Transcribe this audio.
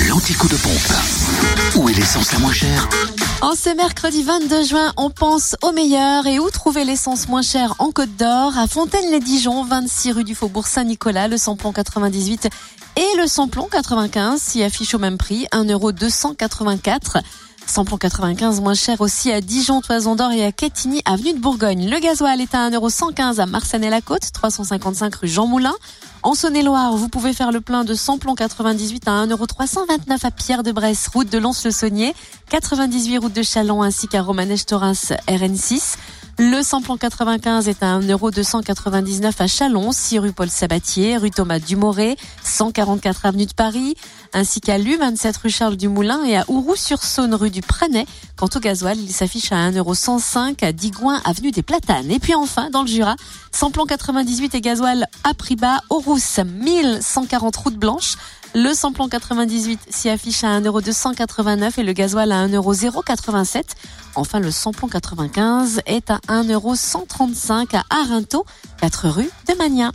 L'anticoup de pompe. Où est l'essence la moins chère En ce mercredi 22 juin, on pense au meilleur et où trouver l'essence moins chère en Côte d'Or, à Fontaine-les-Dijon, 26 rue du Faubourg Saint-Nicolas, le samplon 98 et le samplon 95 s'y affiche au même prix, 1,284€. Samplon 95 moins cher aussi à Dijon, Toison d'Or et à Quetigny, avenue de Bourgogne. Le gasoil est à 1,115€ à Marsanne-la-Côte, 355 rue Jean Moulin. En Saône-et-Loire, vous pouvez faire le plein de samplon 98 à 1,329€ à Pierre-de-Bresse, route de Lons-le-Saunier, 98 route de Chalon ainsi qu'à Romanèche-Torins RN6. Le samplon 95 est à 1,299€ à Chalon, 6 rue Paul Sabatier, rue Thomas Dumoré, 144 avenue de Paris, ainsi qu'à Lu, 27 rue Charles Dumoulin et à Ouroux-sur-Saône, rue du Prenay. Quant au gasoil, il s'affiche à 1,105€ à Digoin, avenue des Platanes. Et puis enfin, dans le Jura, samplon 98 et gasoil à prix bas, au Rousse, 1140 route blanche. Le samplon 98 s'y affiche à 1,289€ et le gasoil à 1,087€. Enfin, le samplon 95 est à 1,135€ à Arinto, 4 rue de Magnin.